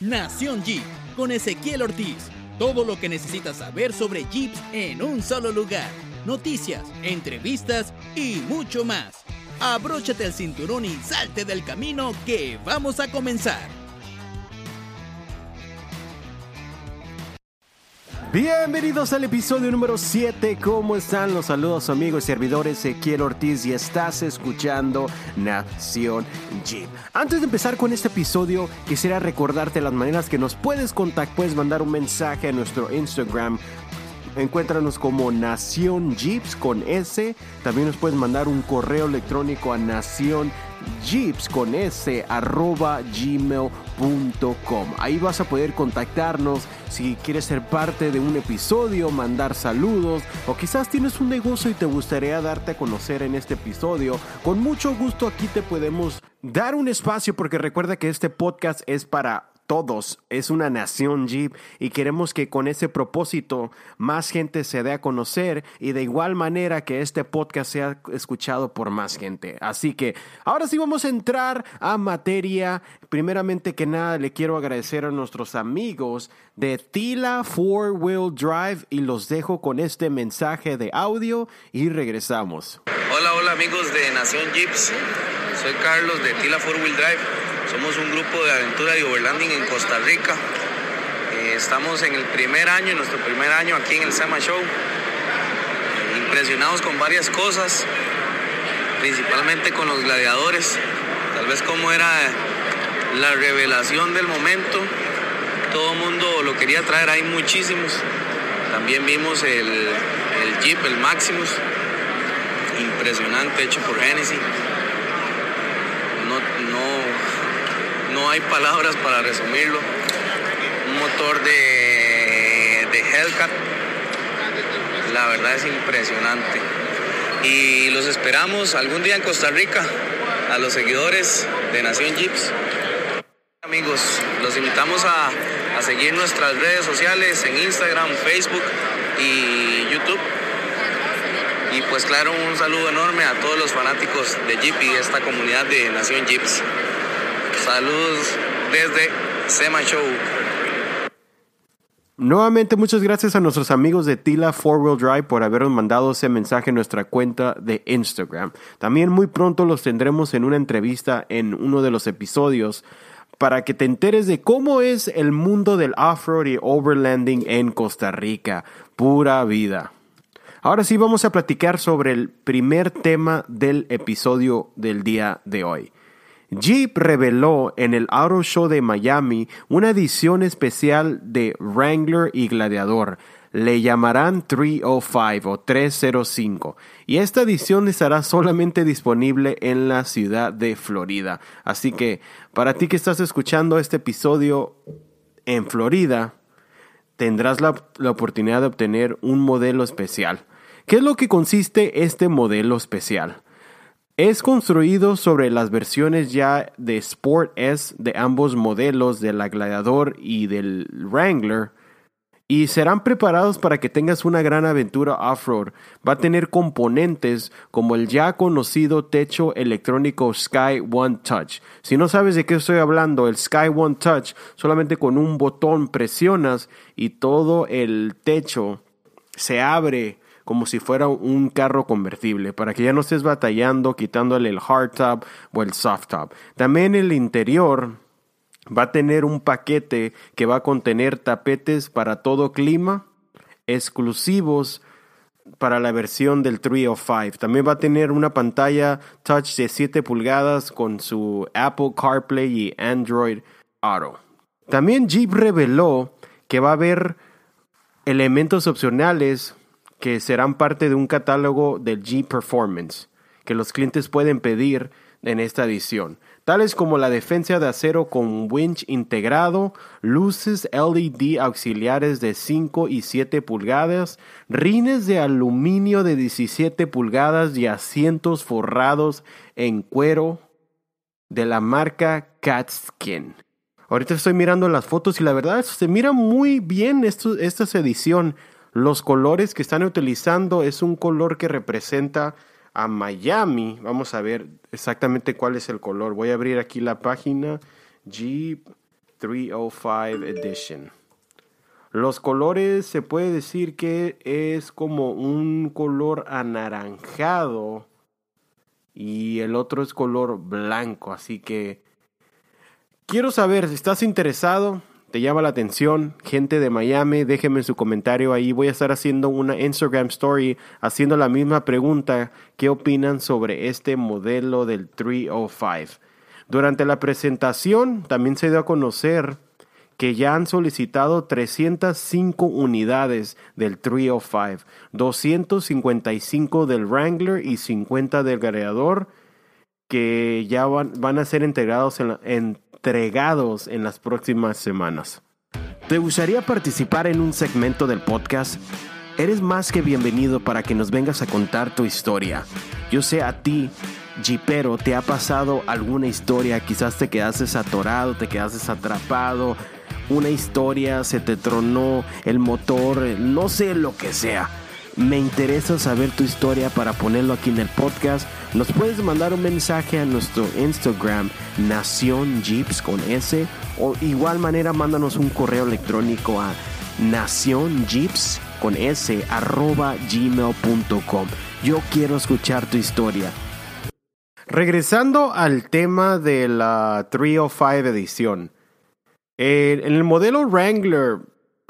Nación Jeep con Ezequiel Ortiz. Todo lo que necesitas saber sobre Jeeps en un solo lugar. Noticias, entrevistas y mucho más. Abróchate el cinturón y salte del camino que vamos a comenzar. Bienvenidos al episodio número 7. ¿Cómo están? Los saludos amigos y servidores Ezequiel Ortiz y estás escuchando Nación Jeep. Antes de empezar con este episodio, quisiera recordarte las maneras que nos puedes contactar. Puedes mandar un mensaje a nuestro Instagram Encuéntranos como Nación Jeeps con S. También nos puedes mandar un correo electrónico a Nación Jeeps con S arroba gmail.com. Ahí vas a poder contactarnos si quieres ser parte de un episodio, mandar saludos o quizás tienes un negocio y te gustaría darte a conocer en este episodio. Con mucho gusto aquí te podemos dar un espacio porque recuerda que este podcast es para todos, es una nación Jeep y queremos que con ese propósito más gente se dé a conocer y de igual manera que este podcast sea escuchado por más gente. Así que ahora sí vamos a entrar a materia. Primeramente que nada le quiero agradecer a nuestros amigos de Tila Four Wheel Drive y los dejo con este mensaje de audio y regresamos. Hola, hola amigos de Nación Jeeps. Soy Carlos de Tila Four Wheel Drive somos un grupo de aventura y overlanding en Costa Rica. Eh, estamos en el primer año, en nuestro primer año aquí en el SEMA Show. impresionados con varias cosas, principalmente con los gladiadores. Tal vez como era la revelación del momento. Todo el mundo lo quería traer, hay muchísimos. También vimos el, el Jeep, el Maximus, impresionante, hecho por Genesis. No, no, hay palabras para resumirlo. Un motor de, de Hellcat, la verdad es impresionante. Y los esperamos algún día en Costa Rica, a los seguidores de Nación Jeeps. Amigos, los invitamos a, a seguir nuestras redes sociales en Instagram, Facebook y YouTube. Y pues claro, un saludo enorme a todos los fanáticos de Jeep y esta comunidad de Nación Jeeps. Saludos desde Sema Show. Nuevamente muchas gracias a nuestros amigos de Tila Four Wheel Drive por habernos mandado ese mensaje en nuestra cuenta de Instagram. También muy pronto los tendremos en una entrevista en uno de los episodios para que te enteres de cómo es el mundo del off-road y overlanding en Costa Rica. Pura vida. Ahora sí vamos a platicar sobre el primer tema del episodio del día de hoy. Jeep reveló en el Auto Show de Miami una edición especial de Wrangler y Gladiador. Le llamarán 305 o 305 y esta edición estará solamente disponible en la ciudad de Florida. Así que para ti que estás escuchando este episodio en Florida, tendrás la, la oportunidad de obtener un modelo especial. ¿Qué es lo que consiste este modelo especial? Es construido sobre las versiones ya de Sport S de ambos modelos, de la Gladiador y del Wrangler, y serán preparados para que tengas una gran aventura off-road. Va a tener componentes como el ya conocido techo electrónico Sky One Touch. Si no sabes de qué estoy hablando, el Sky One Touch solamente con un botón presionas y todo el techo se abre como si fuera un carro convertible, para que ya no estés batallando quitándole el hardtop o el softtop. También el interior va a tener un paquete que va a contener tapetes para todo clima, exclusivos para la versión del 305. También va a tener una pantalla touch de 7 pulgadas con su Apple CarPlay y Android Auto. También Jeep reveló que va a haber elementos opcionales que serán parte de un catálogo del G Performance que los clientes pueden pedir en esta edición, tales como la defensa de acero con winch integrado, luces LED auxiliares de 5 y 7 pulgadas, rines de aluminio de 17 pulgadas y asientos forrados en cuero de la marca Catskin. Ahorita estoy mirando las fotos y la verdad se mira muy bien esto, esta edición los colores que están utilizando es un color que representa a Miami. Vamos a ver exactamente cuál es el color. Voy a abrir aquí la página Jeep 305 Edition. Los colores se puede decir que es como un color anaranjado y el otro es color blanco, así que quiero saber si estás interesado, te llama la atención, gente de Miami, déjenme su comentario ahí. Voy a estar haciendo una Instagram story haciendo la misma pregunta, ¿qué opinan sobre este modelo del 305? Durante la presentación también se dio a conocer que ya han solicitado 305 unidades del 305, 255 del Wrangler y 50 del Gareador que ya van, van a ser integrados en, entregados en las próximas semanas. ¿Te gustaría participar en un segmento del podcast? Eres más que bienvenido para que nos vengas a contar tu historia. Yo sé a ti, Jeepero, te ha pasado alguna historia, quizás te quedaste atorado, te quedaste atrapado, una historia, se te tronó el motor, no sé lo que sea. Me interesa saber tu historia para ponerlo aquí en el podcast. Nos puedes mandar un mensaje a nuestro Instagram, Nación Jeeps con S, o igual manera mándanos un correo electrónico a Nación Jeeps con S arroba gmail.com. Yo quiero escuchar tu historia. Regresando al tema de la 305 edición. en el modelo Wrangler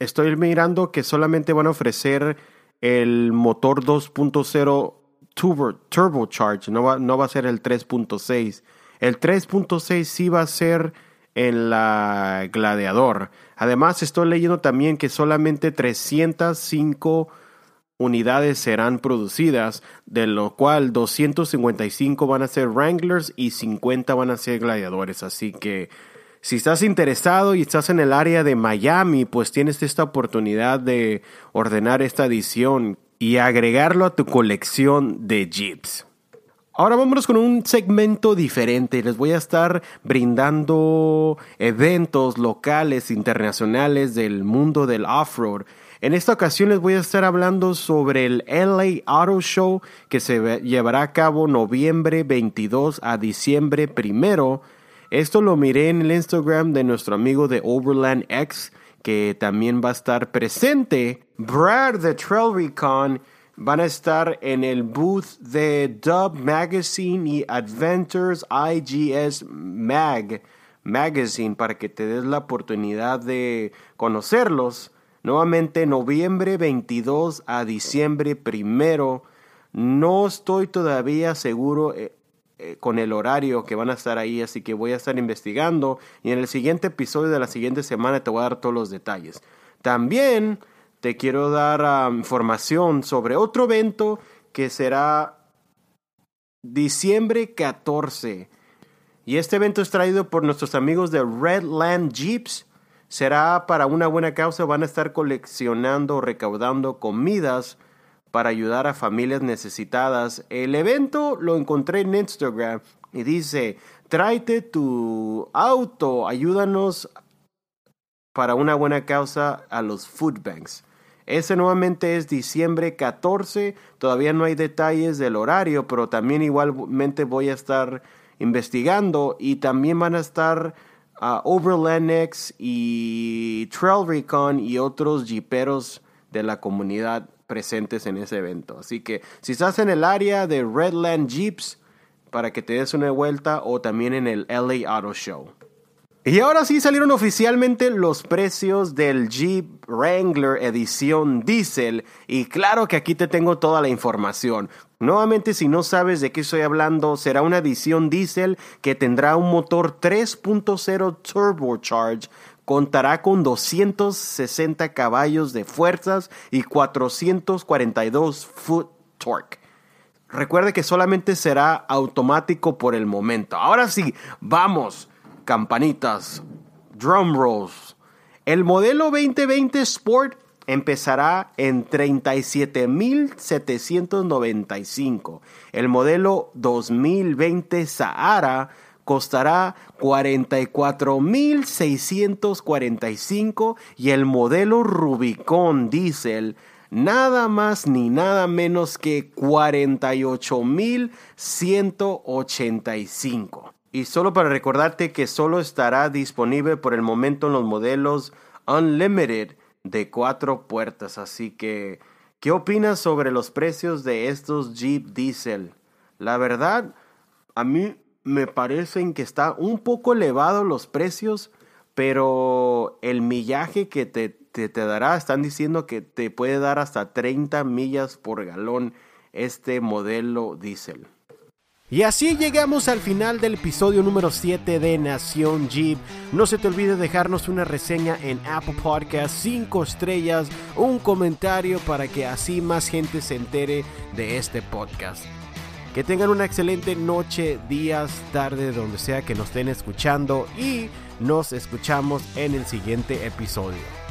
estoy mirando que solamente van a ofrecer el motor 2.0 turbo, turbocharge, no va, no va a ser el 3.6. El 3.6 sí va a ser en la Gladiador. Además, estoy leyendo también que solamente 305 unidades serán producidas, de lo cual 255 van a ser Wranglers y 50 van a ser Gladiadores. Así que si estás interesado y estás en el área de Miami, pues tienes esta oportunidad de ordenar esta edición y agregarlo a tu colección de Jeeps. Ahora vámonos con un segmento diferente. Les voy a estar brindando eventos locales, internacionales del mundo del off-road. En esta ocasión les voy a estar hablando sobre el LA Auto Show que se llevará a cabo noviembre 22 a diciembre 1 esto lo miré en el Instagram de nuestro amigo de Overland X, que también va a estar presente. Brad de Trail Recon van a estar en el booth de Dub Magazine y Adventures IGS Mag Magazine para que te des la oportunidad de conocerlos. Nuevamente, noviembre 22 a diciembre primero. No estoy todavía seguro eh, con el horario que van a estar ahí, así que voy a estar investigando y en el siguiente episodio de la siguiente semana te voy a dar todos los detalles. También te quiero dar información sobre otro evento que será diciembre 14. Y este evento es traído por nuestros amigos de Redland Jeeps. Será para una buena causa, van a estar coleccionando, recaudando comidas para ayudar a familias necesitadas. El evento lo encontré en Instagram y dice, tráete tu auto, ayúdanos para una buena causa a los food banks. Ese nuevamente es diciembre 14, todavía no hay detalles del horario, pero también igualmente voy a estar investigando y también van a estar uh, Overland y Trail Recon y otros jeeperos de la comunidad presentes en ese evento. Así que si estás en el área de Redland Jeeps, para que te des una vuelta o también en el LA Auto Show. Y ahora sí salieron oficialmente los precios del Jeep Wrangler edición Diesel y claro que aquí te tengo toda la información. Nuevamente si no sabes de qué estoy hablando, será una edición Diesel que tendrá un motor 3.0 turbocharge contará con 260 caballos de fuerzas y 442 foot torque. Recuerde que solamente será automático por el momento. Ahora sí, vamos, campanitas, drum rolls. El modelo 2020 Sport empezará en 37.795. El modelo 2020 Sahara costará 44.645 y el modelo Rubicon Diesel nada más ni nada menos que 48.185. Y solo para recordarte que solo estará disponible por el momento en los modelos Unlimited de cuatro puertas. Así que, ¿qué opinas sobre los precios de estos Jeep Diesel? La verdad, a mí me parecen que está un poco elevado los precios, pero el millaje que te, te, te, dará, están diciendo que te puede dar hasta 30 millas por galón este modelo diésel. Y así llegamos al final del episodio número 7 de Nación Jeep. No se te olvide dejarnos una reseña en Apple Podcast, 5 estrellas, un comentario para que así más gente se entere de este podcast. Que tengan una excelente noche, días, tarde, donde sea que nos estén escuchando y nos escuchamos en el siguiente episodio.